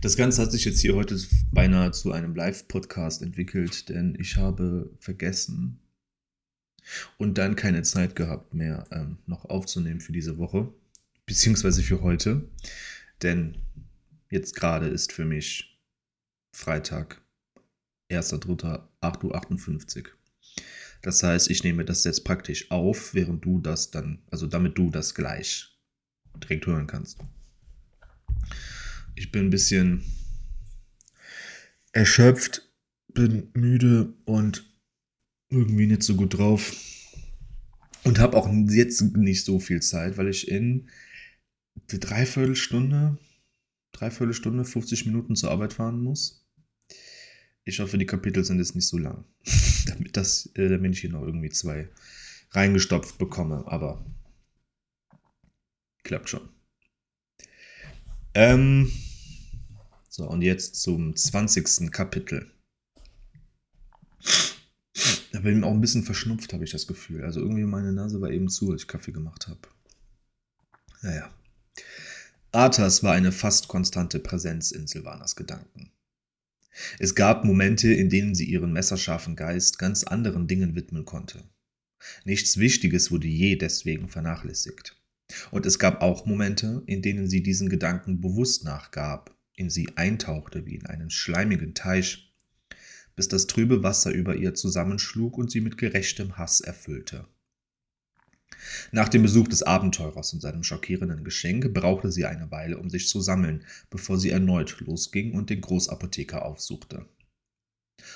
Das Ganze hat sich jetzt hier heute beinahe zu einem Live-Podcast entwickelt, denn ich habe vergessen und dann keine Zeit gehabt mehr ähm, noch aufzunehmen für diese Woche, beziehungsweise für heute. Denn jetzt gerade ist für mich Freitag, 1.3.8.58 Uhr. Das heißt, ich nehme das jetzt praktisch auf, während du das dann, also damit du das gleich direkt hören kannst. Ich bin ein bisschen erschöpft, bin müde und irgendwie nicht so gut drauf. Und habe auch jetzt nicht so viel Zeit, weil ich in eine Dreiviertelstunde, Dreiviertelstunde, 50 Minuten zur Arbeit fahren muss. Ich hoffe, die Kapitel sind jetzt nicht so lang, damit, das, äh, damit ich hier noch irgendwie zwei reingestopft bekomme. Aber klappt schon. Ähm, so, und jetzt zum 20. Kapitel. Da bin ich auch ein bisschen verschnupft, habe ich das Gefühl. Also irgendwie meine Nase war eben zu, als ich Kaffee gemacht habe. Naja. Arthas war eine fast konstante Präsenz in Silvanas Gedanken. Es gab Momente, in denen sie ihren messerscharfen Geist ganz anderen Dingen widmen konnte. Nichts Wichtiges wurde je deswegen vernachlässigt. Und es gab auch Momente, in denen sie diesen Gedanken bewusst nachgab, in sie eintauchte wie in einen schleimigen Teich, bis das trübe Wasser über ihr zusammenschlug und sie mit gerechtem Hass erfüllte. Nach dem Besuch des Abenteurers und seinem schockierenden Geschenk brauchte sie eine Weile, um sich zu sammeln, bevor sie erneut losging und den Großapotheker aufsuchte.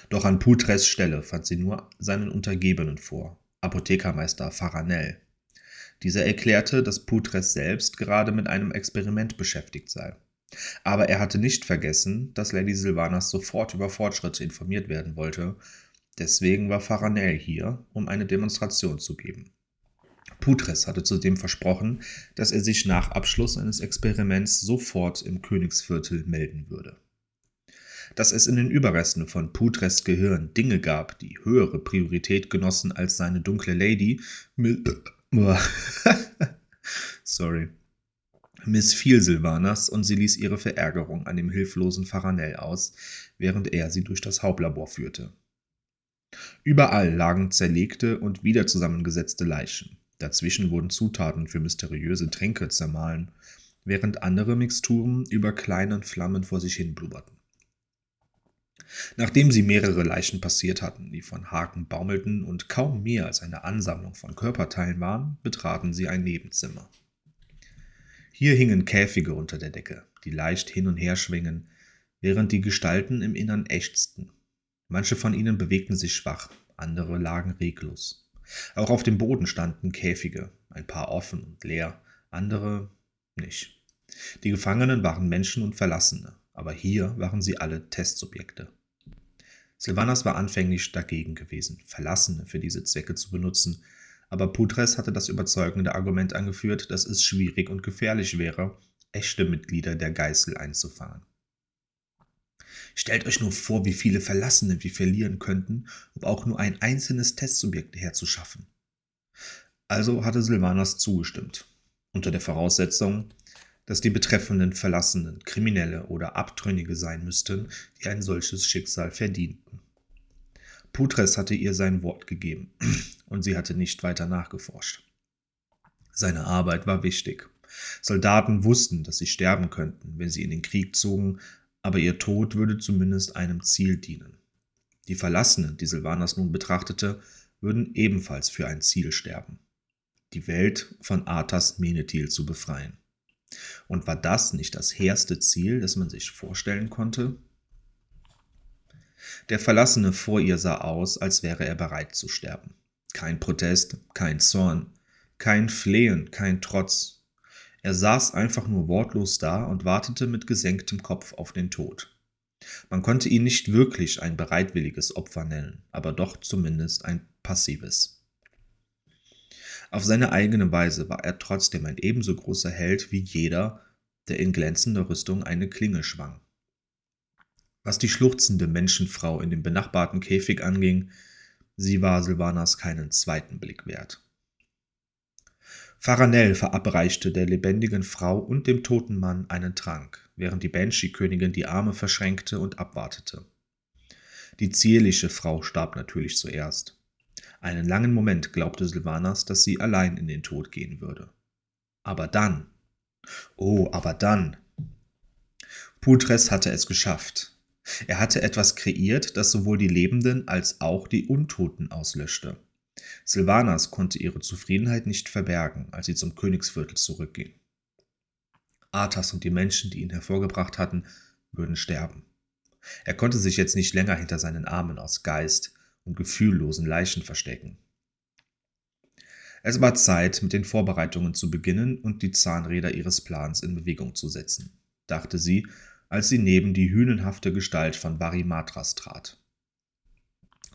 Doch an Putres Stelle fand sie nur seinen Untergebenen vor, Apothekermeister Faranel. Dieser erklärte, dass Putres selbst gerade mit einem Experiment beschäftigt sei. Aber er hatte nicht vergessen, dass Lady Sylvanas sofort über Fortschritte informiert werden wollte. Deswegen war Faranel hier, um eine Demonstration zu geben. Putres hatte zudem versprochen, dass er sich nach Abschluss eines Experiments sofort im Königsviertel melden würde. Dass es in den Überresten von Putres Gehirn Dinge gab, die höhere Priorität genossen als seine dunkle Lady, sorry, missfiel Silvanas und sie ließ ihre Verärgerung an dem hilflosen Faranel aus, während er sie durch das Hauptlabor führte. Überall lagen zerlegte und wieder zusammengesetzte Leichen. Dazwischen wurden Zutaten für mysteriöse Tränke zermahlen, während andere Mixturen über kleinen Flammen vor sich hin blubberten. Nachdem sie mehrere Leichen passiert hatten, die von Haken baumelten und kaum mehr als eine Ansammlung von Körperteilen waren, betraten sie ein Nebenzimmer. Hier hingen Käfige unter der Decke, die leicht hin und her schwingen, während die Gestalten im Innern ächzten. Manche von ihnen bewegten sich schwach, andere lagen reglos. Auch auf dem Boden standen Käfige, ein paar offen und leer, andere nicht. Die Gefangenen waren Menschen und Verlassene, aber hier waren sie alle Testsubjekte. Silvanas war anfänglich dagegen gewesen, Verlassene für diese Zwecke zu benutzen, aber Putres hatte das überzeugende Argument angeführt, dass es schwierig und gefährlich wäre, echte Mitglieder der Geißel einzufangen. Stellt euch nur vor, wie viele Verlassene wir verlieren könnten, um auch nur ein einzelnes Testsubjekt herzuschaffen. Also hatte Silvanas zugestimmt, unter der Voraussetzung, dass die betreffenden Verlassenen Kriminelle oder Abtrünnige sein müssten, die ein solches Schicksal verdienten. Putres hatte ihr sein Wort gegeben und sie hatte nicht weiter nachgeforscht. Seine Arbeit war wichtig. Soldaten wussten, dass sie sterben könnten, wenn sie in den Krieg zogen, aber ihr Tod würde zumindest einem Ziel dienen. Die Verlassenen, die Silvanas nun betrachtete, würden ebenfalls für ein Ziel sterben. Die Welt von Arthas Menethil zu befreien. Und war das nicht das hehrste Ziel, das man sich vorstellen konnte? Der Verlassene vor ihr sah aus, als wäre er bereit zu sterben. Kein Protest, kein Zorn, kein Flehen, kein Trotz. Er saß einfach nur wortlos da und wartete mit gesenktem Kopf auf den Tod. Man konnte ihn nicht wirklich ein bereitwilliges Opfer nennen, aber doch zumindest ein passives. Auf seine eigene Weise war er trotzdem ein ebenso großer Held wie jeder, der in glänzender Rüstung eine Klinge schwang. Was die schluchzende Menschenfrau in dem benachbarten Käfig anging, sie war Silvanas keinen zweiten Blick wert. Faranel verabreichte der lebendigen Frau und dem toten Mann einen Trank, während die Banshee-Königin die Arme verschränkte und abwartete. Die zierliche Frau starb natürlich zuerst. Einen langen Moment glaubte Sylvanas, dass sie allein in den Tod gehen würde. Aber dann. Oh, aber dann. Putres hatte es geschafft. Er hatte etwas kreiert, das sowohl die Lebenden als auch die Untoten auslöschte. Sylvanas konnte ihre Zufriedenheit nicht verbergen, als sie zum Königsviertel zurückging. Arthas und die Menschen, die ihn hervorgebracht hatten, würden sterben. Er konnte sich jetzt nicht länger hinter seinen Armen aus Geist und gefühllosen Leichen verstecken. Es war Zeit, mit den Vorbereitungen zu beginnen und die Zahnräder ihres Plans in Bewegung zu setzen, dachte sie, als sie neben die hünenhafte Gestalt von Varimatras trat.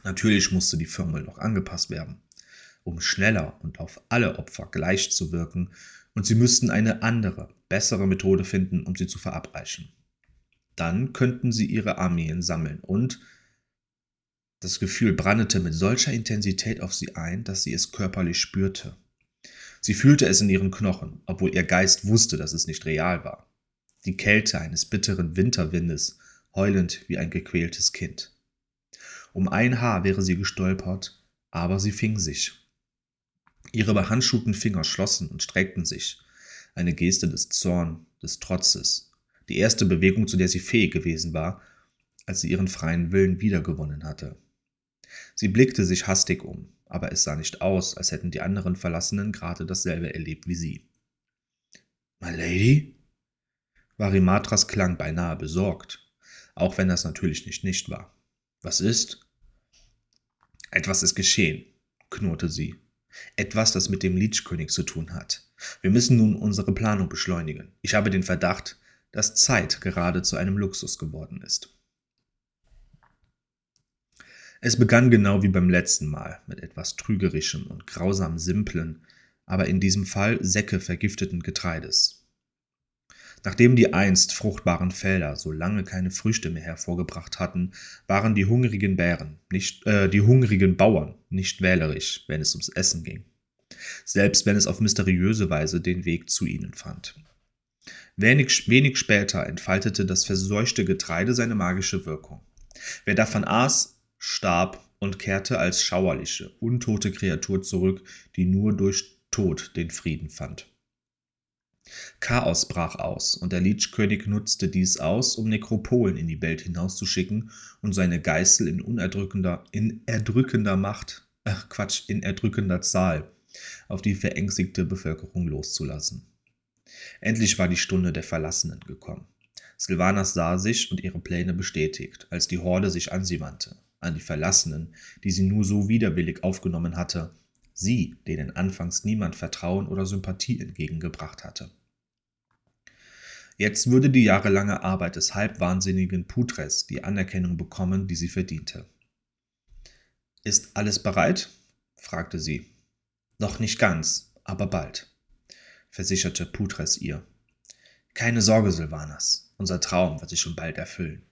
Natürlich musste die Formel noch angepasst werden, um schneller und auf alle Opfer gleich zu wirken, und sie müssten eine andere, bessere Methode finden, um sie zu verabreichen. Dann könnten sie ihre Armeen sammeln und das Gefühl brannete mit solcher Intensität auf sie ein, dass sie es körperlich spürte. Sie fühlte es in ihren Knochen, obwohl ihr Geist wusste, dass es nicht real war. Die Kälte eines bitteren Winterwindes, heulend wie ein gequältes Kind. Um ein Haar wäre sie gestolpert, aber sie fing sich. Ihre behandschuhten Finger schlossen und streckten sich, eine Geste des Zorn, des Trotzes, die erste Bewegung, zu der sie fähig gewesen war, als sie ihren freien Willen wiedergewonnen hatte. Sie blickte sich hastig um, aber es sah nicht aus, als hätten die anderen Verlassenen gerade dasselbe erlebt wie sie. My Lady? Varimatras klang beinahe besorgt, auch wenn das natürlich nicht nicht war. Was ist? Etwas ist geschehen, knurrte sie. Etwas, das mit dem Leechkönig zu tun hat. Wir müssen nun unsere Planung beschleunigen. Ich habe den Verdacht, dass Zeit gerade zu einem Luxus geworden ist. Es begann genau wie beim letzten Mal mit etwas Trügerischem und grausam Simplen, aber in diesem Fall Säcke vergifteten Getreides. Nachdem die einst fruchtbaren Felder so lange keine Früchte mehr hervorgebracht hatten, waren die hungrigen Bären, nicht, äh, die hungrigen Bauern nicht wählerisch, wenn es ums Essen ging. Selbst wenn es auf mysteriöse Weise den Weg zu ihnen fand. Wenig, wenig später entfaltete das verseuchte Getreide seine magische Wirkung. Wer davon aß, starb und kehrte als schauerliche, untote Kreatur zurück, die nur durch Tod den Frieden fand. Chaos brach aus, und der Lichkönig nutzte dies aus, um Nekropolen in die Welt hinauszuschicken und seine Geißel in unerdrückender, in erdrückender Macht, ach Quatsch, in erdrückender Zahl auf die verängstigte Bevölkerung loszulassen. Endlich war die Stunde der Verlassenen gekommen. Silvanas sah sich und ihre Pläne bestätigt, als die Horde sich an sie wandte an die Verlassenen, die sie nur so widerwillig aufgenommen hatte, sie, denen anfangs niemand Vertrauen oder Sympathie entgegengebracht hatte. Jetzt würde die jahrelange Arbeit des halbwahnsinnigen Putres die Anerkennung bekommen, die sie verdiente. Ist alles bereit? fragte sie. Noch nicht ganz, aber bald, versicherte Putres ihr. Keine Sorge, Silvanas, unser Traum wird sich schon bald erfüllen.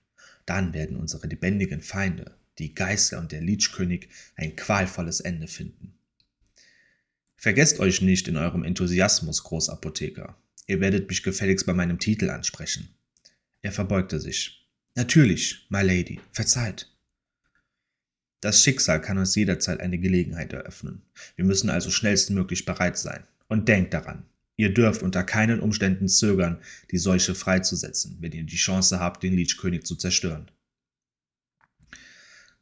Dann werden unsere lebendigen Feinde, die Geister und der Liechkönig ein qualvolles Ende finden. Vergesst euch nicht in eurem Enthusiasmus, Großapotheker. Ihr werdet mich gefälligst bei meinem Titel ansprechen. Er verbeugte sich. Natürlich, my lady, verzeiht. Das Schicksal kann uns jederzeit eine Gelegenheit eröffnen. Wir müssen also schnellstmöglich bereit sein. Und denkt daran, ihr dürft unter keinen Umständen zögern, die Seuche freizusetzen, wenn ihr die Chance habt, den Liechkönig zu zerstören.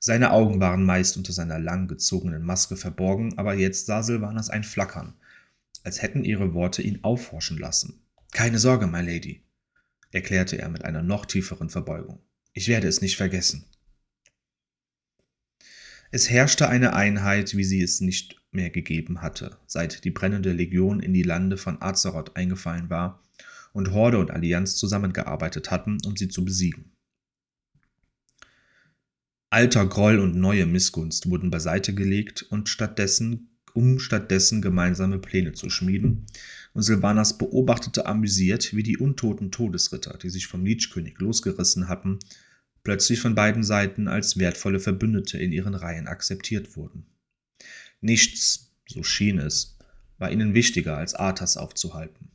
Seine Augen waren meist unter seiner lang gezogenen Maske verborgen, aber jetzt sah Silvanas ein Flackern, als hätten ihre Worte ihn aufhorchen lassen. Keine Sorge, my Lady, erklärte er mit einer noch tieferen Verbeugung. Ich werde es nicht vergessen. Es herrschte eine Einheit, wie sie es nicht mehr gegeben hatte, seit die brennende Legion in die Lande von Azeroth eingefallen war und Horde und Allianz zusammengearbeitet hatten, um sie zu besiegen. Alter Groll und neue Missgunst wurden beiseite gelegt und stattdessen, um stattdessen gemeinsame Pläne zu schmieden. Und Silvanas beobachtete amüsiert, wie die untoten Todesritter, die sich vom Liechkönig losgerissen hatten, plötzlich von beiden Seiten als wertvolle Verbündete in ihren Reihen akzeptiert wurden. Nichts, so schien es, war ihnen wichtiger als Arthas aufzuhalten.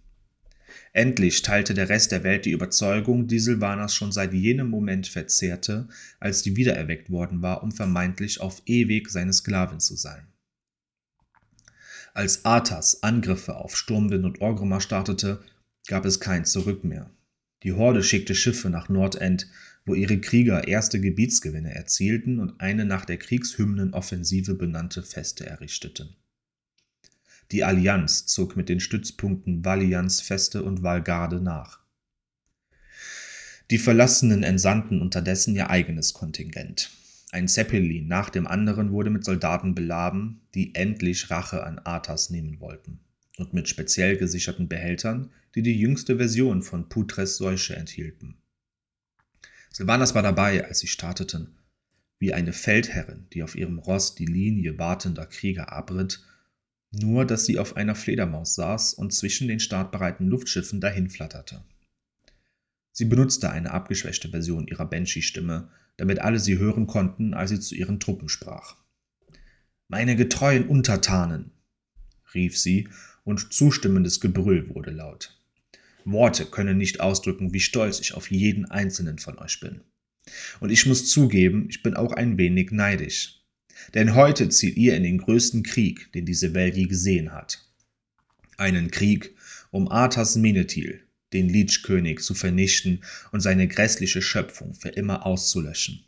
Endlich teilte der Rest der Welt die Überzeugung, die Silvanas schon seit jenem Moment verzehrte, als sie wiedererweckt worden war, um vermeintlich auf ewig seine Sklavin zu sein. Als Arthas Angriffe auf Sturmwind und Orgrimmar startete, gab es kein Zurück mehr. Die Horde schickte Schiffe nach Nordend, wo ihre Krieger erste Gebietsgewinne erzielten und eine nach der Kriegshymnenoffensive benannte Feste errichteten. Die Allianz zog mit den Stützpunkten Valianz, Feste und Valgarde nach. Die Verlassenen entsandten unterdessen ihr eigenes Kontingent. Ein Zeppelin nach dem anderen wurde mit Soldaten beladen, die endlich Rache an Arthas nehmen wollten, und mit speziell gesicherten Behältern, die die jüngste Version von Putres Seuche enthielten. Silvanas war dabei, als sie starteten, wie eine Feldherrin, die auf ihrem Ross die Linie wartender Krieger abritt nur dass sie auf einer Fledermaus saß und zwischen den startbereiten Luftschiffen dahinflatterte. Sie benutzte eine abgeschwächte Version ihrer Banshee-Stimme, damit alle sie hören konnten, als sie zu ihren Truppen sprach. Meine getreuen Untertanen, rief sie, und zustimmendes Gebrüll wurde laut. Worte können nicht ausdrücken, wie stolz ich auf jeden einzelnen von euch bin. Und ich muss zugeben, ich bin auch ein wenig neidisch. Denn heute zieht ihr in den größten Krieg, den diese Welt je gesehen hat. Einen Krieg um Arthas Menethil, den Lichkönig, zu vernichten und seine grässliche Schöpfung für immer auszulöschen.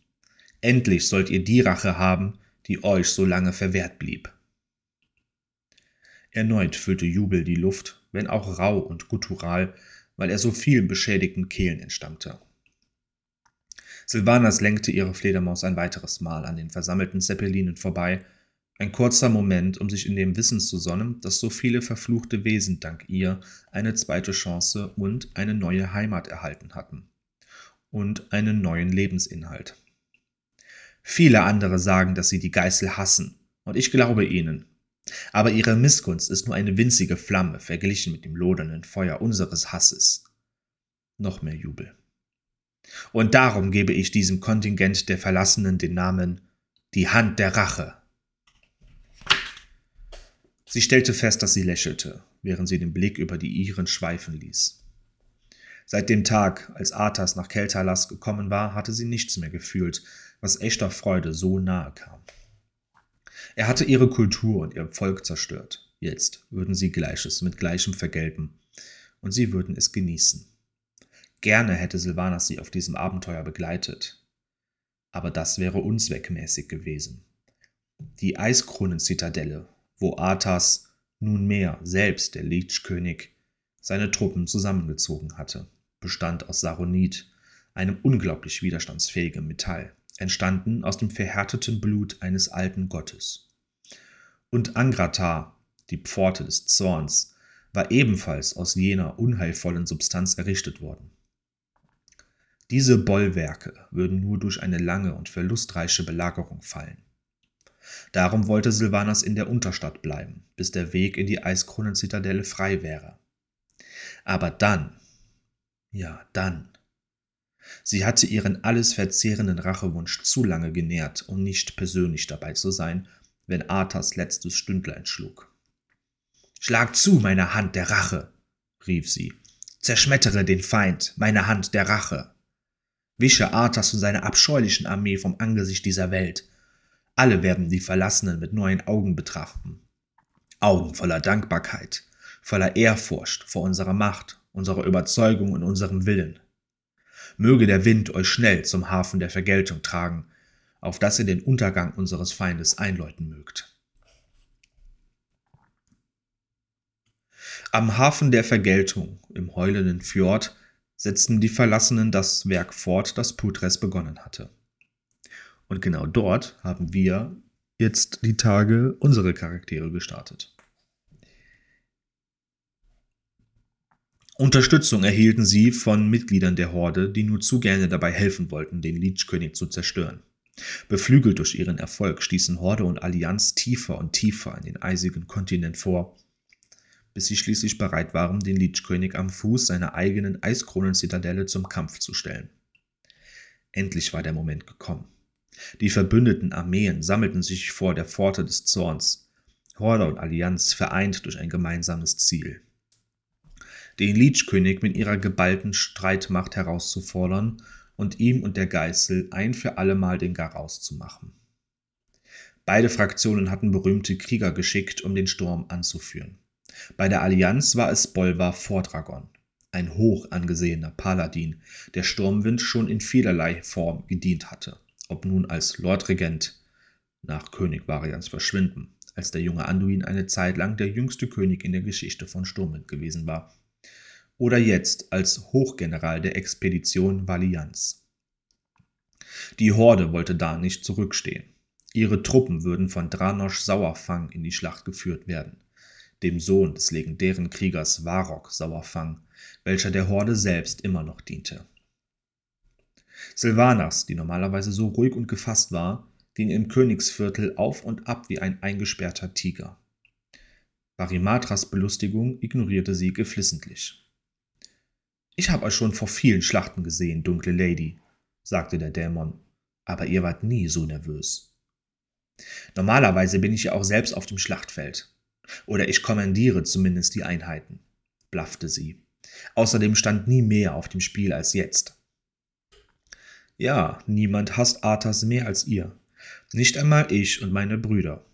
Endlich sollt ihr die Rache haben, die euch so lange verwehrt blieb. Erneut füllte Jubel die Luft, wenn auch rau und guttural, weil er so vielen beschädigten Kehlen entstammte. Silvanas lenkte ihre Fledermaus ein weiteres Mal an den versammelten Zeppelinen vorbei, ein kurzer Moment, um sich in dem Wissen zu sonnen, dass so viele verfluchte Wesen dank ihr eine zweite Chance und eine neue Heimat erhalten hatten. Und einen neuen Lebensinhalt. Viele andere sagen, dass sie die Geißel hassen, und ich glaube ihnen. Aber ihre Missgunst ist nur eine winzige Flamme verglichen mit dem lodernden Feuer unseres Hasses. Noch mehr Jubel. Und darum gebe ich diesem Kontingent der Verlassenen den Namen die Hand der Rache. Sie stellte fest, dass sie lächelte, während sie den Blick über die ihren schweifen ließ. Seit dem Tag, als Arthas nach Keltalas gekommen war, hatte sie nichts mehr gefühlt, was echter Freude so nahe kam. Er hatte ihre Kultur und ihr Volk zerstört. Jetzt würden sie Gleiches mit Gleichem vergelten, und sie würden es genießen. Gerne hätte Silvanas sie auf diesem Abenteuer begleitet. Aber das wäre unzweckmäßig gewesen. Die Eiskronen-Zitadelle, wo Arthas nunmehr selbst der Lichkönig seine Truppen zusammengezogen hatte, bestand aus Saronit, einem unglaublich widerstandsfähigen Metall, entstanden aus dem verhärteten Blut eines alten Gottes. Und Angratar, die Pforte des Zorns, war ebenfalls aus jener unheilvollen Substanz errichtet worden. Diese Bollwerke würden nur durch eine lange und verlustreiche Belagerung fallen. Darum wollte Silvanas in der Unterstadt bleiben, bis der Weg in die Eiskronenzitadelle frei wäre. Aber dann, ja, dann. Sie hatte ihren alles verzehrenden Rachewunsch zu lange genährt, um nicht persönlich dabei zu sein, wenn Arthas letztes Stündlein schlug. Schlag zu, meine Hand der Rache, rief sie. Zerschmettere den Feind, meine Hand der Rache. Wische Arthas und seine abscheulichen Armee vom Angesicht dieser Welt. Alle werden die Verlassenen mit neuen Augen betrachten. Augen voller Dankbarkeit, voller Ehrfurcht vor unserer Macht, unserer Überzeugung und unserem Willen. Möge der Wind euch schnell zum Hafen der Vergeltung tragen, auf dass ihr den Untergang unseres Feindes einläuten mögt. Am Hafen der Vergeltung, im heulenden Fjord, setzten die Verlassenen das Werk fort, das Putres begonnen hatte. Und genau dort haben wir jetzt die Tage unsere Charaktere gestartet. Unterstützung erhielten sie von Mitgliedern der Horde, die nur zu gerne dabei helfen wollten, den Lichkönig zu zerstören. Beflügelt durch ihren Erfolg stießen Horde und Allianz tiefer und tiefer in den eisigen Kontinent vor bis sie schließlich bereit waren, den Lichkönig am Fuß seiner eigenen Eiskronen-Zitadelle zum Kampf zu stellen. Endlich war der Moment gekommen. Die verbündeten Armeen sammelten sich vor der Pforte des Zorns, Horde und Allianz vereint durch ein gemeinsames Ziel. den Leech-König mit ihrer geballten Streitmacht herauszufordern und ihm und der Geißel ein für allemal den Garaus zu machen. Beide Fraktionen hatten berühmte Krieger geschickt, um den Sturm anzuführen. Bei der Allianz war es Bolvar Fordragon, ein hoch angesehener Paladin, der Sturmwind schon in vielerlei Form gedient hatte, ob nun als Lordregent nach König Varians Verschwinden, als der junge Anduin eine Zeit lang der jüngste König in der Geschichte von Sturmwind gewesen war, oder jetzt als Hochgeneral der Expedition Valianz. Die Horde wollte da nicht zurückstehen. Ihre Truppen würden von Dranosch Sauerfang in die Schlacht geführt werden, dem Sohn des legendären Kriegers Varok Sauerfang, welcher der Horde selbst immer noch diente. Silvanas, die normalerweise so ruhig und gefasst war, ging im Königsviertel auf und ab wie ein eingesperrter Tiger. Barimatras Belustigung ignorierte sie geflissentlich. Ich habe euch schon vor vielen Schlachten gesehen, dunkle Lady, sagte der Dämon, aber ihr wart nie so nervös. Normalerweise bin ich ja auch selbst auf dem Schlachtfeld. Oder ich kommandiere zumindest die Einheiten, blaffte sie. Außerdem stand nie mehr auf dem Spiel als jetzt. Ja, niemand hasst Arthas mehr als ihr, nicht einmal ich und meine Brüder.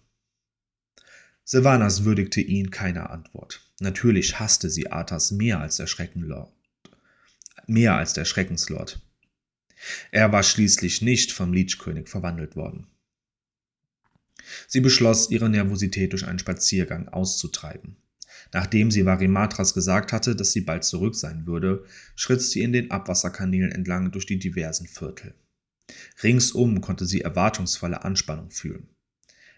Sylvanas würdigte ihn keine Antwort. Natürlich hasste sie Arthas mehr als der Schreckenlord. Mehr als der Schreckenslord. Er war schließlich nicht vom Leechkönig verwandelt worden. Sie beschloss, ihre Nervosität durch einen Spaziergang auszutreiben. Nachdem sie Varimatras gesagt hatte, dass sie bald zurück sein würde, schritt sie in den Abwasserkanälen entlang durch die diversen Viertel. Ringsum konnte sie erwartungsvolle Anspannung fühlen.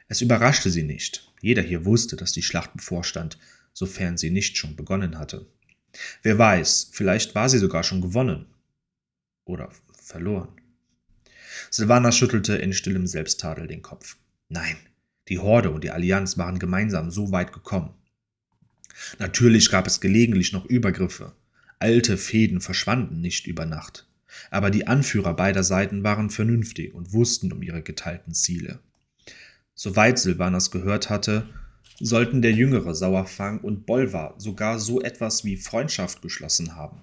Es überraschte sie nicht. Jeder hier wusste, dass die Schlacht bevorstand, sofern sie nicht schon begonnen hatte. Wer weiß, vielleicht war sie sogar schon gewonnen. Oder verloren. Silvana schüttelte in stillem Selbsttadel den Kopf. Nein, die Horde und die Allianz waren gemeinsam so weit gekommen. Natürlich gab es gelegentlich noch Übergriffe. Alte Fäden verschwanden nicht über Nacht aber die Anführer beider Seiten waren vernünftig und wussten um ihre geteilten Ziele. Soweit Silvanas gehört hatte, sollten der jüngere Sauerfang und Bolvar sogar so etwas wie Freundschaft geschlossen haben.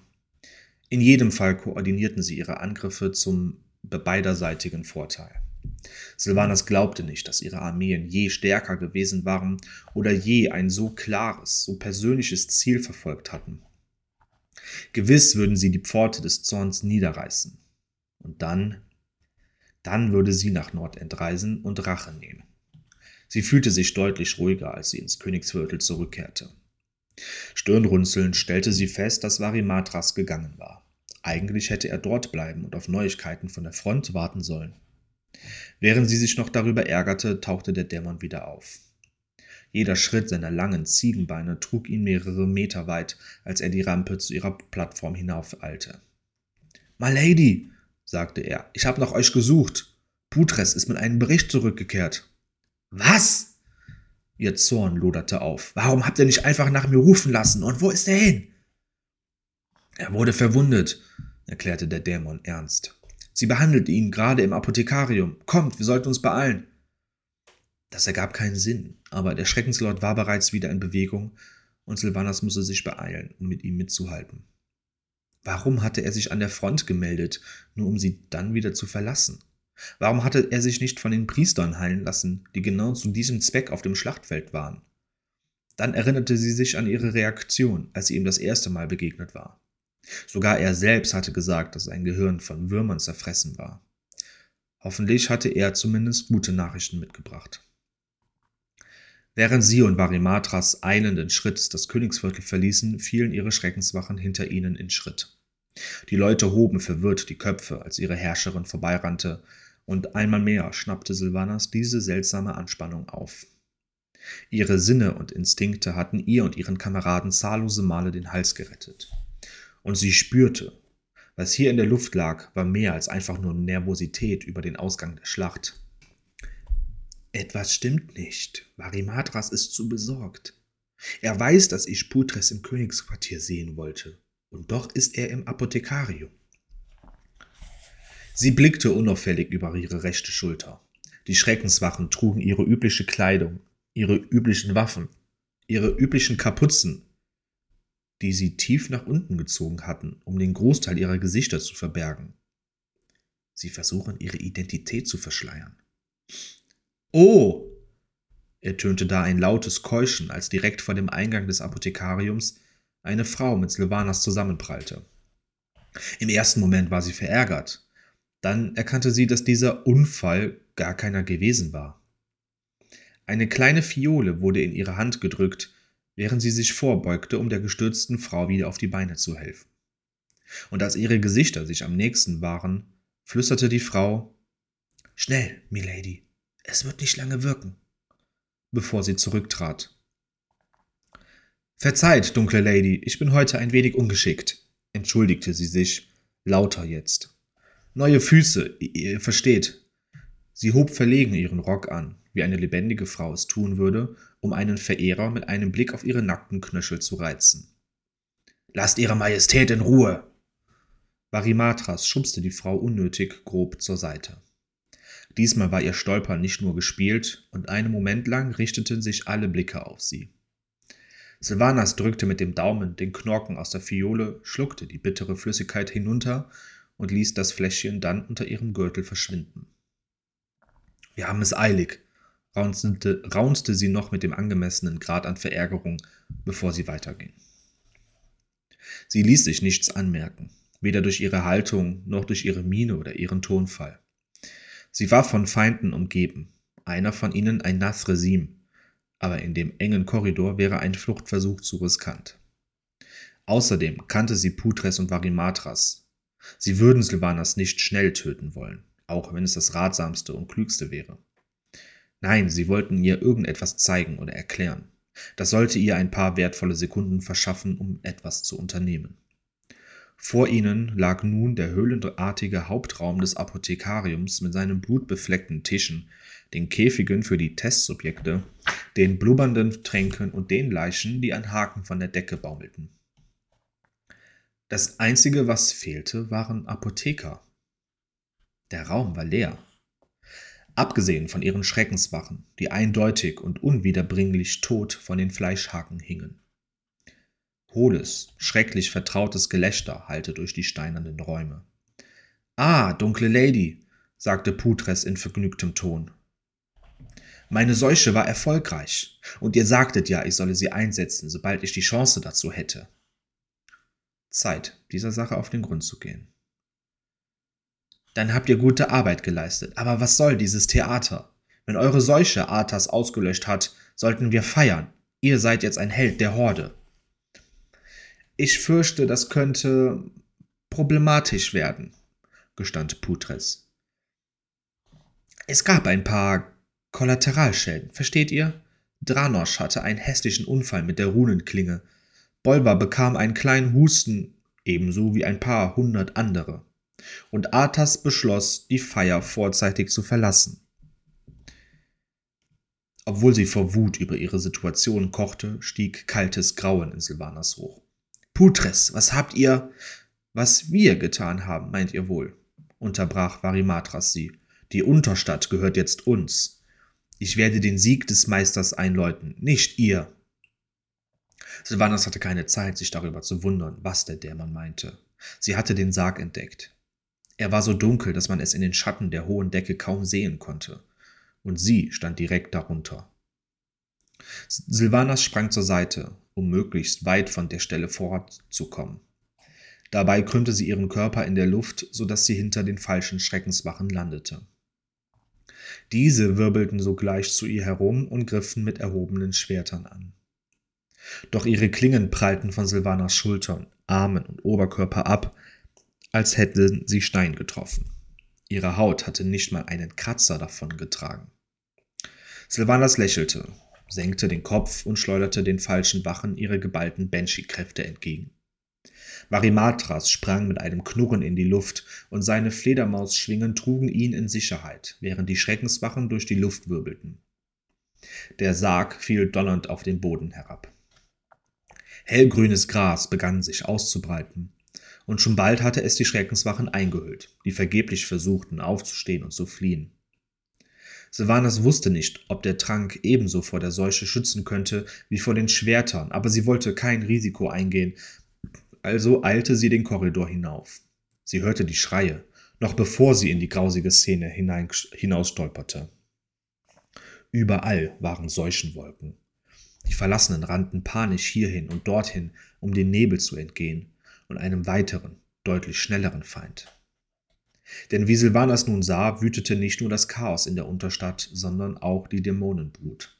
In jedem Fall koordinierten sie ihre Angriffe zum beiderseitigen Vorteil. Silvanas glaubte nicht, dass ihre Armeen je stärker gewesen waren oder je ein so klares, so persönliches Ziel verfolgt hatten. Gewiss würden sie die Pforte des Zorns niederreißen. Und dann, dann würde sie nach Nordend reisen und Rache nehmen. Sie fühlte sich deutlich ruhiger, als sie ins Königsviertel zurückkehrte. Stirnrunzelnd stellte sie fest, dass Varimatras gegangen war. Eigentlich hätte er dort bleiben und auf Neuigkeiten von der Front warten sollen. Während sie sich noch darüber ärgerte, tauchte der Dämon wieder auf. Jeder Schritt seiner langen Ziegenbeine trug ihn mehrere Meter weit, als er die Rampe zu ihrer Plattform hinaufeilte. My Lady, sagte er, ich habe nach euch gesucht. Putres ist mit einem Bericht zurückgekehrt. Was? Ihr Zorn loderte auf. Warum habt ihr nicht einfach nach mir rufen lassen? Und wo ist er hin? Er wurde verwundet, erklärte der Dämon ernst. Sie behandelte ihn gerade im Apothekarium. Kommt, wir sollten uns beeilen. Das ergab keinen Sinn, aber der Schreckenslord war bereits wieder in Bewegung und Silvanas musste sich beeilen, um mit ihm mitzuhalten. Warum hatte er sich an der Front gemeldet, nur um sie dann wieder zu verlassen? Warum hatte er sich nicht von den Priestern heilen lassen, die genau zu diesem Zweck auf dem Schlachtfeld waren? Dann erinnerte sie sich an ihre Reaktion, als sie ihm das erste Mal begegnet war. Sogar er selbst hatte gesagt, dass sein Gehirn von Würmern zerfressen war. Hoffentlich hatte er zumindest gute Nachrichten mitgebracht. Während sie und Varimatras eilenden Schritt das Königsviertel verließen, fielen ihre Schreckenswachen hinter ihnen in Schritt. Die Leute hoben verwirrt die Köpfe, als ihre Herrscherin vorbeirannte, und einmal mehr schnappte Silvanas diese seltsame Anspannung auf. Ihre Sinne und Instinkte hatten ihr und ihren Kameraden zahllose Male den Hals gerettet. Und sie spürte, was hier in der Luft lag, war mehr als einfach nur Nervosität über den Ausgang der Schlacht. Etwas stimmt nicht. Varimatras ist zu besorgt. Er weiß, dass ich Putres im Königsquartier sehen wollte. Und doch ist er im Apothekarium. Sie blickte unauffällig über ihre rechte Schulter. Die Schreckenswachen trugen ihre übliche Kleidung, ihre üblichen Waffen, ihre üblichen Kapuzen. Die sie tief nach unten gezogen hatten, um den Großteil ihrer Gesichter zu verbergen. Sie versuchen ihre Identität zu verschleiern. Oh! ertönte da ein lautes Keuschen, als direkt vor dem Eingang des Apothekariums eine Frau mit Silvanas zusammenprallte. Im ersten Moment war sie verärgert, dann erkannte sie, dass dieser Unfall gar keiner gewesen war. Eine kleine Fiole wurde in ihre Hand gedrückt, während sie sich vorbeugte, um der gestürzten Frau wieder auf die Beine zu helfen. Und als ihre Gesichter sich am nächsten waren, flüsterte die Frau Schnell, Milady, es wird nicht lange wirken, bevor sie zurücktrat. Verzeiht, dunkle Lady, ich bin heute ein wenig ungeschickt, entschuldigte sie sich, lauter jetzt. Neue Füße, ihr versteht. Sie hob verlegen ihren Rock an, wie eine lebendige Frau es tun würde, um einen Verehrer mit einem Blick auf ihre nackten Knöchel zu reizen. Lasst Ihre Majestät in Ruhe! Varimatras schubste die Frau unnötig grob zur Seite. Diesmal war ihr Stolpern nicht nur gespielt, und einen Moment lang richteten sich alle Blicke auf sie. Silvanas drückte mit dem Daumen den Knorken aus der Fiole, schluckte die bittere Flüssigkeit hinunter und ließ das Fläschchen dann unter ihrem Gürtel verschwinden. Wir haben es eilig, raunzte, raunzte sie noch mit dem angemessenen Grad an Verärgerung, bevor sie weiterging. Sie ließ sich nichts anmerken, weder durch ihre Haltung noch durch ihre Miene oder ihren Tonfall. Sie war von Feinden umgeben, einer von ihnen ein Nathresim, aber in dem engen Korridor wäre ein Fluchtversuch zu riskant. Außerdem kannte sie Putres und Varimatras, Sie würden Sylvanas nicht schnell töten wollen, auch wenn es das ratsamste und klügste wäre. Nein, sie wollten ihr irgendetwas zeigen oder erklären. Das sollte ihr ein paar wertvolle Sekunden verschaffen, um etwas zu unternehmen. Vor ihnen lag nun der höhlenartige Hauptraum des Apothekariums mit seinen blutbefleckten Tischen, den Käfigen für die Testsubjekte, den blubbernden Tränken und den Leichen, die an Haken von der Decke baumelten. Das Einzige, was fehlte, waren Apotheker. Der Raum war leer. Abgesehen von ihren Schreckenswachen, die eindeutig und unwiederbringlich tot von den Fleischhaken hingen. Hohles, schrecklich vertrautes Gelächter hallte durch die steinernen Räume. Ah, dunkle Lady, sagte Putres in vergnügtem Ton. Meine Seuche war erfolgreich, und ihr sagtet ja, ich solle sie einsetzen, sobald ich die Chance dazu hätte. Zeit, dieser Sache auf den Grund zu gehen. Dann habt ihr gute Arbeit geleistet. Aber was soll dieses Theater? Wenn eure Seuche Arthas ausgelöscht hat, sollten wir feiern. Ihr seid jetzt ein Held der Horde. Ich fürchte, das könnte problematisch werden, gestand Putres. Es gab ein paar Kollateralschäden, versteht ihr? Dranosch hatte einen hässlichen Unfall mit der Runenklinge Bolvar bekam einen kleinen Husten, ebenso wie ein paar hundert andere, und Arthas beschloss, die Feier vorzeitig zu verlassen. Obwohl sie vor Wut über ihre Situation kochte, stieg kaltes Grauen in Silvanas hoch. Putres, was habt ihr, was wir getan haben, meint ihr wohl? unterbrach Varimatras sie. Die Unterstadt gehört jetzt uns. Ich werde den Sieg des Meisters einläuten, nicht ihr. Sylvanas hatte keine Zeit, sich darüber zu wundern, was der Dämon meinte. Sie hatte den Sarg entdeckt. Er war so dunkel, dass man es in den Schatten der hohen Decke kaum sehen konnte. Und sie stand direkt darunter. Silvanas sprang zur Seite, um möglichst weit von der Stelle fortzukommen. Dabei krümmte sie ihren Körper in der Luft, sodass sie hinter den falschen Schreckenswachen landete. Diese wirbelten sogleich zu ihr herum und griffen mit erhobenen Schwertern an. Doch ihre Klingen prallten von Silvanas Schultern, Armen und Oberkörper ab, als hätten sie Stein getroffen. Ihre Haut hatte nicht mal einen Kratzer davon getragen. Silvanas lächelte, senkte den Kopf und schleuderte den falschen Wachen ihre geballten Banshee-Kräfte entgegen. Varimatras sprang mit einem Knurren in die Luft und seine Fledermausschwingen trugen ihn in Sicherheit, während die Schreckenswachen durch die Luft wirbelten. Der Sarg fiel donnernd auf den Boden herab. Hellgrünes Gras begann sich auszubreiten, und schon bald hatte es die Schreckenswachen eingehüllt, die vergeblich versuchten aufzustehen und zu fliehen. Sylvanas wusste nicht, ob der Trank ebenso vor der Seuche schützen könnte wie vor den Schwertern, aber sie wollte kein Risiko eingehen, also eilte sie den Korridor hinauf. Sie hörte die Schreie, noch bevor sie in die grausige Szene hinausstolperte. Überall waren Seuchenwolken. Die Verlassenen rannten panisch hierhin und dorthin, um dem Nebel zu entgehen und einem weiteren, deutlich schnelleren Feind. Denn wie Silvanas nun sah, wütete nicht nur das Chaos in der Unterstadt, sondern auch die Dämonenbrut.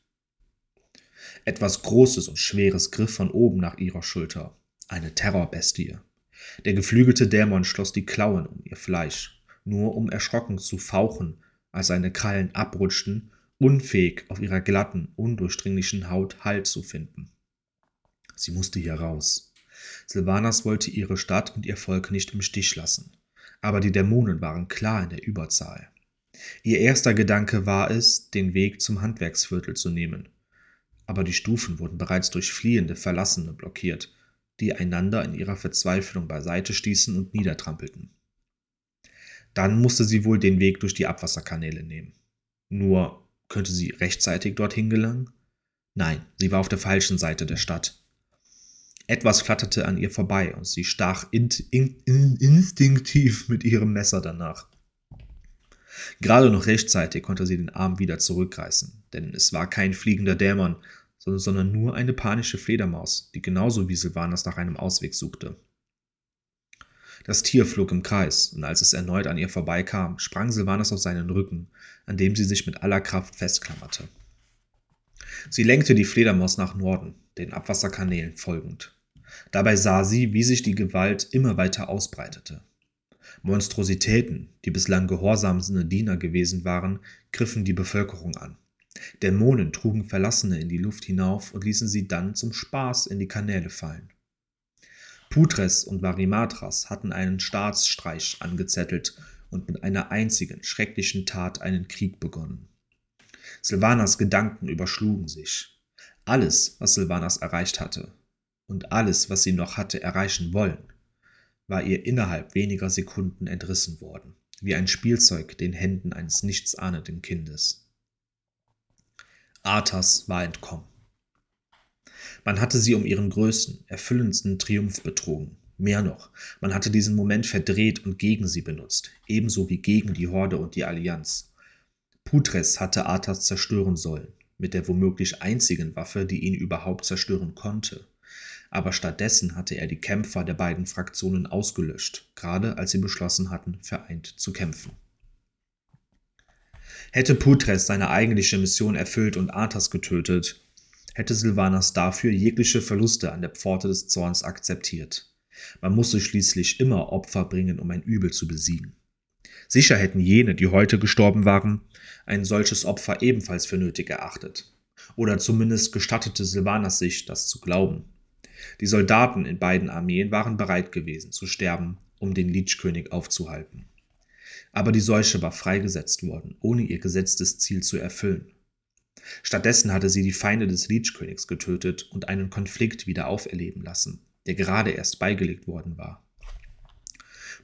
Etwas Großes und Schweres griff von oben nach ihrer Schulter. Eine Terrorbestie. Der geflügelte Dämon schloss die Klauen um ihr Fleisch, nur um erschrocken zu fauchen, als seine Krallen abrutschten unfähig, auf ihrer glatten, undurchdringlichen Haut Halt zu finden. Sie musste hier raus. Silvanas wollte ihre Stadt und ihr Volk nicht im Stich lassen. Aber die Dämonen waren klar in der Überzahl. Ihr erster Gedanke war es, den Weg zum Handwerksviertel zu nehmen. Aber die Stufen wurden bereits durch fliehende Verlassene blockiert, die einander in ihrer Verzweiflung beiseite stießen und niedertrampelten. Dann musste sie wohl den Weg durch die Abwasserkanäle nehmen. Nur könnte sie rechtzeitig dorthin gelangen? Nein, sie war auf der falschen Seite der Stadt. Etwas flatterte an ihr vorbei und sie stach in, in, in, instinktiv mit ihrem Messer danach. Gerade noch rechtzeitig konnte sie den Arm wieder zurückreißen, denn es war kein fliegender Dämon, sondern nur eine panische Fledermaus, die genauso wie Silvanas nach einem Ausweg suchte. Das Tier flog im Kreis, und als es erneut an ihr vorbeikam, sprang Silvanas auf seinen Rücken, an dem sie sich mit aller Kraft festklammerte. Sie lenkte die Fledermaus nach Norden, den Abwasserkanälen folgend. Dabei sah sie, wie sich die Gewalt immer weiter ausbreitete. Monstrositäten, die bislang gehorsamste Diener gewesen waren, griffen die Bevölkerung an. Dämonen trugen Verlassene in die Luft hinauf und ließen sie dann zum Spaß in die Kanäle fallen. Putres und Varimatras hatten einen Staatsstreich angezettelt und mit einer einzigen schrecklichen Tat einen Krieg begonnen. Silvanas Gedanken überschlugen sich. Alles, was Silvanas erreicht hatte und alles, was sie noch hatte erreichen wollen, war ihr innerhalb weniger Sekunden entrissen worden, wie ein Spielzeug den Händen eines nichtsahnenden Kindes. Arthas war entkommen. Man hatte sie um ihren größten, erfüllendsten Triumph betrogen. Mehr noch, man hatte diesen Moment verdreht und gegen sie benutzt, ebenso wie gegen die Horde und die Allianz. Putres hatte Arthas zerstören sollen, mit der womöglich einzigen Waffe, die ihn überhaupt zerstören konnte. Aber stattdessen hatte er die Kämpfer der beiden Fraktionen ausgelöscht, gerade als sie beschlossen hatten, vereint zu kämpfen. Hätte Putres seine eigentliche Mission erfüllt und Arthas getötet, hätte Silvanas dafür jegliche Verluste an der Pforte des Zorns akzeptiert. Man musste schließlich immer Opfer bringen, um ein Übel zu besiegen. Sicher hätten jene, die heute gestorben waren, ein solches Opfer ebenfalls für nötig erachtet. Oder zumindest gestattete Silvanas sich, das zu glauben. Die Soldaten in beiden Armeen waren bereit gewesen zu sterben, um den Lichkönig aufzuhalten. Aber die Seuche war freigesetzt worden, ohne ihr gesetztes Ziel zu erfüllen. Stattdessen hatte sie die Feinde des Lichkönigs getötet und einen Konflikt wieder auferleben lassen, der gerade erst beigelegt worden war.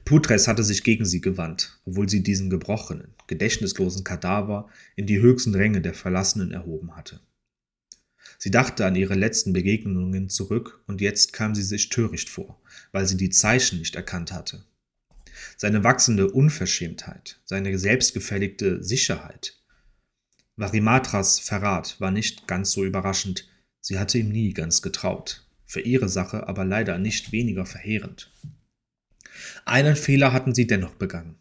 Putres hatte sich gegen sie gewandt, obwohl sie diesen gebrochenen, gedächtnislosen Kadaver in die höchsten Ränge der Verlassenen erhoben hatte. Sie dachte an ihre letzten Begegnungen zurück und jetzt kam sie sich töricht vor, weil sie die Zeichen nicht erkannt hatte. Seine wachsende Unverschämtheit, seine selbstgefälligte Sicherheit, Varimatras Verrat war nicht ganz so überraschend, sie hatte ihm nie ganz getraut, für ihre Sache aber leider nicht weniger verheerend. Einen Fehler hatten sie dennoch begangen.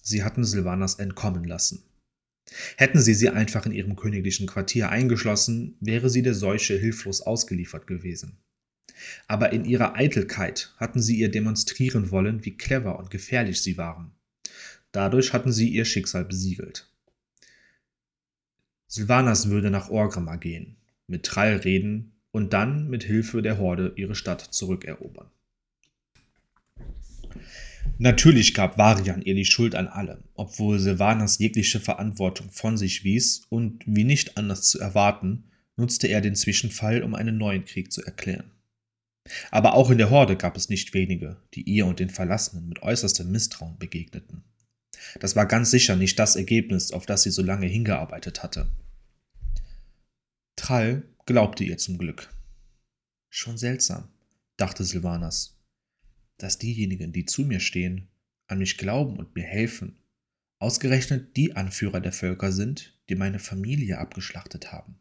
Sie hatten Silvanas entkommen lassen. Hätten sie sie einfach in ihrem königlichen Quartier eingeschlossen, wäre sie der Seuche hilflos ausgeliefert gewesen. Aber in ihrer Eitelkeit hatten sie ihr demonstrieren wollen, wie clever und gefährlich sie waren. Dadurch hatten sie ihr Schicksal besiegelt. Sylvanas würde nach Orgrimmar gehen, mit Trall reden und dann mit Hilfe der Horde ihre Stadt zurückerobern. Natürlich gab Varian ihr die Schuld an allem, obwohl Sylvanas jegliche Verantwortung von sich wies und, wie nicht anders zu erwarten, nutzte er den Zwischenfall, um einen neuen Krieg zu erklären. Aber auch in der Horde gab es nicht wenige, die ihr und den Verlassenen mit äußerstem Misstrauen begegneten. Das war ganz sicher nicht das Ergebnis, auf das sie so lange hingearbeitet hatte. Trall glaubte ihr zum Glück. Schon seltsam, dachte Silvanas, dass diejenigen, die zu mir stehen, an mich glauben und mir helfen, ausgerechnet die Anführer der Völker sind, die meine Familie abgeschlachtet haben.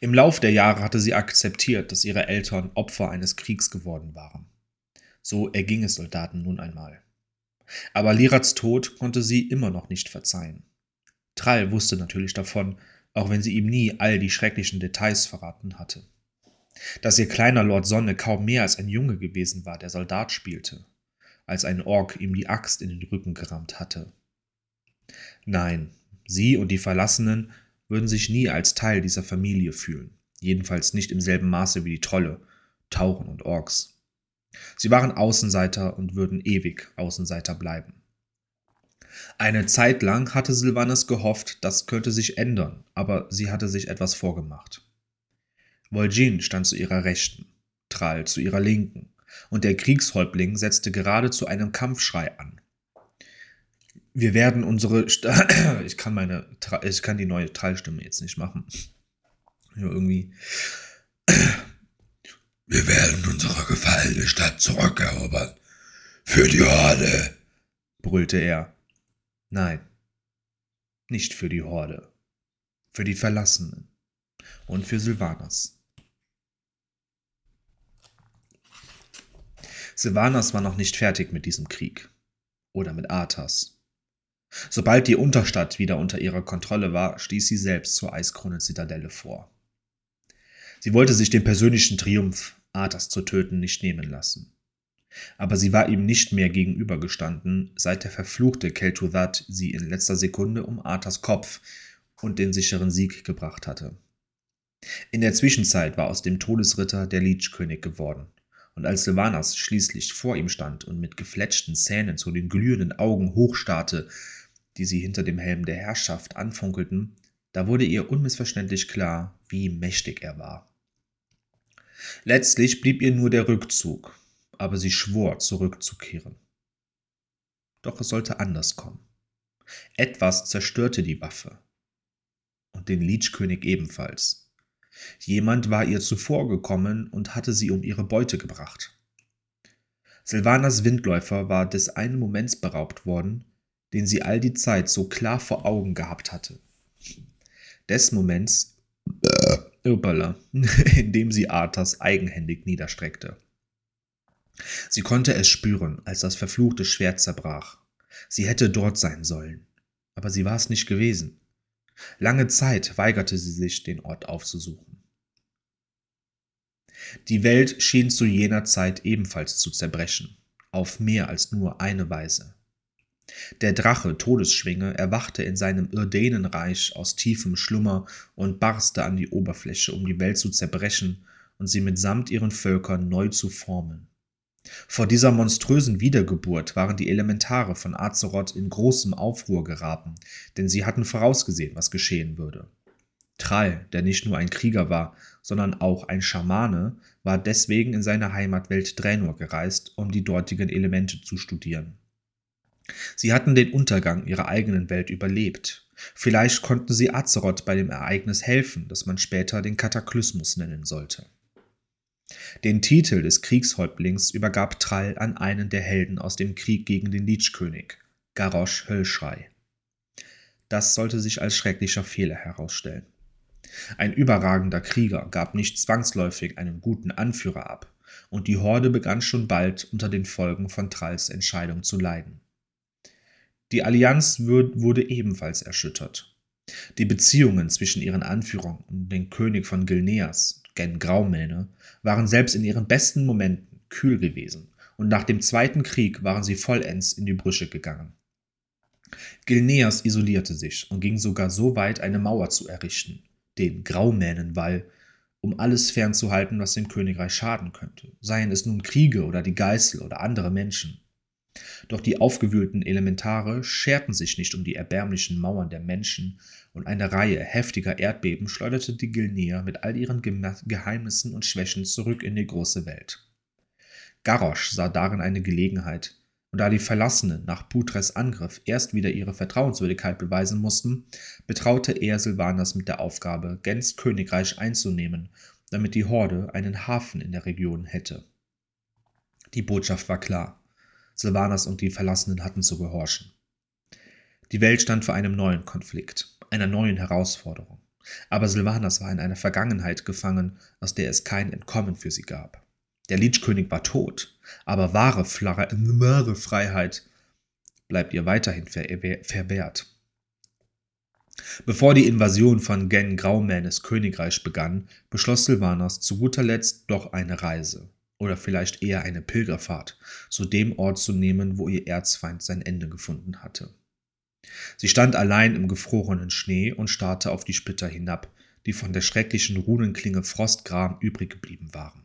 Im Lauf der Jahre hatte sie akzeptiert, dass ihre Eltern Opfer eines Kriegs geworden waren. So erging es Soldaten nun einmal. Aber Lirats Tod konnte sie immer noch nicht verzeihen. Trall wusste natürlich davon, auch wenn sie ihm nie all die schrecklichen Details verraten hatte. Dass ihr kleiner Lord Sonne kaum mehr als ein Junge gewesen war, der Soldat spielte, als ein Ork ihm die Axt in den Rücken gerammt hatte. Nein, sie und die Verlassenen würden sich nie als Teil dieser Familie fühlen, jedenfalls nicht im selben Maße wie die Trolle, Tauren und Orks. Sie waren Außenseiter und würden ewig Außenseiter bleiben. Eine Zeit lang hatte Silvanas gehofft, das könnte sich ändern, aber sie hatte sich etwas vorgemacht. Vol'jin stand zu ihrer Rechten, Thrall zu ihrer Linken, und der Kriegshäuptling setzte gerade zu einem Kampfschrei an. Wir werden unsere. St ich kann meine. Ich kann die neue Trallstimme jetzt nicht machen. Ja, irgendwie. Wir werden unsere gefallene Stadt zurückerobern. Für die Horde, brüllte er. Nein, nicht für die Horde. Für die Verlassenen. Und für Sylvanas. Sylvanas war noch nicht fertig mit diesem Krieg. Oder mit Arthas. Sobald die Unterstadt wieder unter ihrer Kontrolle war, stieß sie selbst zur Eiskrone-Zitadelle vor. Sie wollte sich den persönlichen Triumph, Arthas zu töten, nicht nehmen lassen. Aber sie war ihm nicht mehr gegenübergestanden, seit der verfluchte Kel'Thuzad sie in letzter Sekunde um Arthas Kopf und den sicheren Sieg gebracht hatte. In der Zwischenzeit war aus dem Todesritter der Leech-König geworden, und als Sylvanas schließlich vor ihm stand und mit gefletschten Zähnen zu den glühenden Augen hochstarrte, die sie hinter dem Helm der Herrschaft anfunkelten, da wurde ihr unmissverständlich klar, wie mächtig er war. Letztlich blieb ihr nur der Rückzug, aber sie schwor, zurückzukehren. Doch es sollte anders kommen. Etwas zerstörte die Waffe. Und den Leechkönig ebenfalls. Jemand war ihr zuvorgekommen und hatte sie um ihre Beute gebracht. Silvanas Windläufer war des einen Moments beraubt worden, den sie all die Zeit so klar vor Augen gehabt hatte. Des Moments, Uppala, in dem sie Arthas eigenhändig niederstreckte. Sie konnte es spüren, als das verfluchte Schwert zerbrach. Sie hätte dort sein sollen, aber sie war es nicht gewesen. Lange Zeit weigerte sie sich, den Ort aufzusuchen. Die Welt schien zu jener Zeit ebenfalls zu zerbrechen, auf mehr als nur eine Weise. Der Drache Todesschwinge erwachte in seinem Irdenenreich aus tiefem Schlummer und barste an die Oberfläche, um die Welt zu zerbrechen und sie mitsamt ihren Völkern neu zu formen. Vor dieser monströsen Wiedergeburt waren die Elementare von Azeroth in großem Aufruhr geraten, denn sie hatten vorausgesehen, was geschehen würde. Trall, der nicht nur ein Krieger war, sondern auch ein Schamane, war deswegen in seine Heimatwelt Draenor gereist, um die dortigen Elemente zu studieren. Sie hatten den Untergang ihrer eigenen Welt überlebt. Vielleicht konnten sie Azeroth bei dem Ereignis helfen, das man später den Kataklysmus nennen sollte. Den Titel des Kriegshäuptlings übergab Trall an einen der Helden aus dem Krieg gegen den Lichkönig, Garrosh Höllschrei. Das sollte sich als schrecklicher Fehler herausstellen. Ein überragender Krieger gab nicht zwangsläufig einen guten Anführer ab, und die Horde begann schon bald unter den Folgen von Tralls Entscheidung zu leiden. Die Allianz wurde ebenfalls erschüttert. Die Beziehungen zwischen ihren Anführern und dem König von Gilneas, Gen Graumähne, waren selbst in ihren besten Momenten kühl gewesen, und nach dem Zweiten Krieg waren sie vollends in die Brüche gegangen. Gilneas isolierte sich und ging sogar so weit, eine Mauer zu errichten, den Graumänenwall, um alles fernzuhalten, was dem Königreich schaden könnte, seien es nun Kriege oder die Geißel oder andere Menschen. Doch die aufgewühlten Elementare scherten sich nicht um die erbärmlichen Mauern der Menschen, und eine Reihe heftiger Erdbeben schleuderte die Gilneer mit all ihren Geheimnissen und Schwächen zurück in die große Welt. Garrosh sah darin eine Gelegenheit, und da die Verlassenen nach Putres Angriff erst wieder ihre Vertrauenswürdigkeit beweisen mussten, betraute er Silvanas mit der Aufgabe, Gens Königreich einzunehmen, damit die Horde einen Hafen in der Region hätte. Die Botschaft war klar. Silvanas und die Verlassenen hatten zu gehorchen. Die Welt stand vor einem neuen Konflikt, einer neuen Herausforderung. Aber Silvanas war in einer Vergangenheit gefangen, aus der es kein Entkommen für sie gab. Der Lichkönig war tot, aber wahre, wahre Freiheit bleibt ihr weiterhin verwehrt. Bevor die Invasion von Gen Graumänes Königreich begann, beschloss Silvanas zu guter Letzt doch eine Reise, oder vielleicht eher eine Pilgerfahrt, zu dem Ort zu nehmen, wo ihr Erzfeind sein Ende gefunden hatte. Sie stand allein im gefrorenen Schnee und starrte auf die Splitter hinab, die von der schrecklichen Runenklinge Frostgram übrig geblieben waren.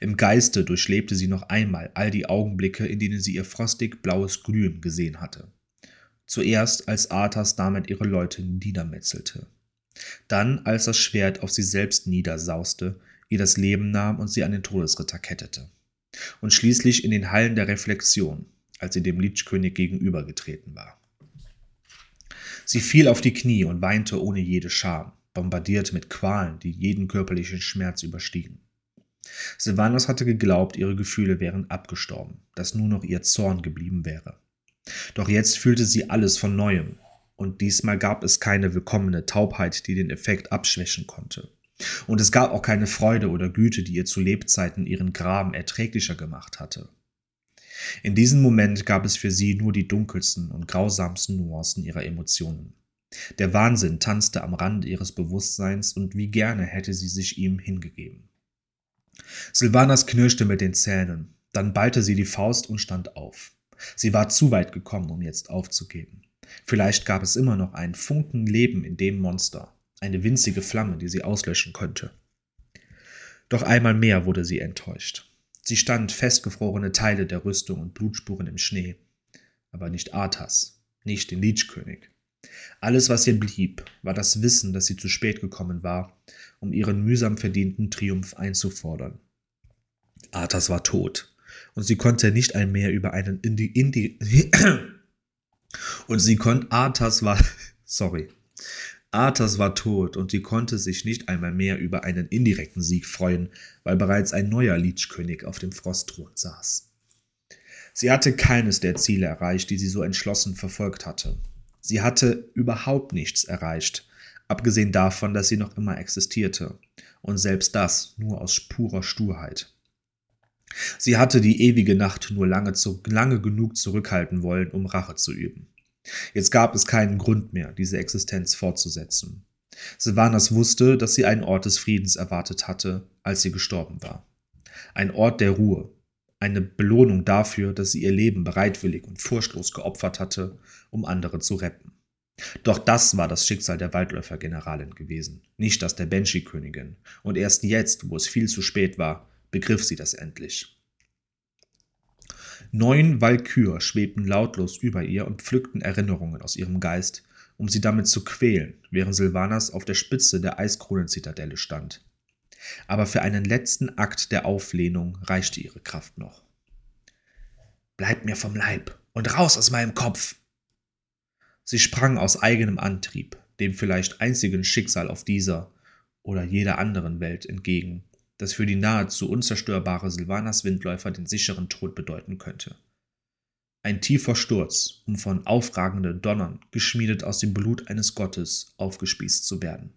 Im Geiste durchlebte sie noch einmal all die Augenblicke, in denen sie ihr frostig blaues Glühen gesehen hatte. Zuerst, als Arthas damit ihre Leute niedermetzelte. Dann, als das Schwert auf sie selbst niedersauste, ihr das Leben nahm und sie an den Todesritter kettete. Und schließlich in den Hallen der Reflexion, als sie dem Lichkönig gegenübergetreten war. Sie fiel auf die Knie und weinte ohne jede Scham, bombardiert mit Qualen, die jeden körperlichen Schmerz überstiegen. Silvanos hatte geglaubt, ihre Gefühle wären abgestorben, dass nur noch ihr Zorn geblieben wäre. Doch jetzt fühlte sie alles von neuem, und diesmal gab es keine willkommene Taubheit, die den Effekt abschwächen konnte. Und es gab auch keine Freude oder Güte, die ihr zu Lebzeiten ihren Graben erträglicher gemacht hatte. In diesem Moment gab es für sie nur die dunkelsten und grausamsten Nuancen ihrer Emotionen. Der Wahnsinn tanzte am Rande ihres Bewusstseins und wie gerne hätte sie sich ihm hingegeben. Silvanas knirschte mit den Zähnen, dann ballte sie die Faust und stand auf. Sie war zu weit gekommen, um jetzt aufzugeben. Vielleicht gab es immer noch einen Funken Leben in dem Monster, eine winzige Flamme, die sie auslöschen könnte. Doch einmal mehr wurde sie enttäuscht. Sie stand festgefrorene Teile der Rüstung und Blutspuren im Schnee, aber nicht Arthas, nicht den Lichkönig. Alles, was ihr blieb, war das Wissen, dass sie zu spät gekommen war, um ihren mühsam verdienten Triumph einzufordern. Arthas war tot, und sie konnte nicht einmal über einen Indi, Indi und sie konnte Arthas war sorry. Arthas war tot und sie konnte sich nicht einmal mehr über einen indirekten Sieg freuen, weil bereits ein neuer Lichkönig auf dem Frostthron saß. Sie hatte keines der Ziele erreicht, die sie so entschlossen verfolgt hatte. Sie hatte überhaupt nichts erreicht, abgesehen davon, dass sie noch immer existierte, und selbst das nur aus purer Sturheit. Sie hatte die ewige Nacht nur lange, zu, lange genug zurückhalten wollen, um Rache zu üben. Jetzt gab es keinen Grund mehr, diese Existenz fortzusetzen. Sylvanas wusste, dass sie einen Ort des Friedens erwartet hatte, als sie gestorben war. Ein Ort der Ruhe, eine Belohnung dafür, dass sie ihr Leben bereitwillig und furchtlos geopfert hatte, um andere zu retten. Doch das war das Schicksal der Waldläufer-Generalin gewesen, nicht das der Banshee-Königin, und erst jetzt, wo es viel zu spät war, begriff sie das endlich. Neun Walkür schwebten lautlos über ihr und pflückten Erinnerungen aus ihrem Geist, um sie damit zu quälen, während Silvanas auf der Spitze der Eiskronenzitadelle stand. Aber für einen letzten Akt der Auflehnung reichte ihre Kraft noch. Bleib mir vom Leib und raus aus meinem Kopf! Sie sprang aus eigenem Antrieb, dem vielleicht einzigen Schicksal auf dieser oder jeder anderen Welt entgegen, das für die nahezu unzerstörbare Silvanas Windläufer den sicheren Tod bedeuten könnte. Ein tiefer Sturz, um von aufragenden Donnern, geschmiedet aus dem Blut eines Gottes, aufgespießt zu werden.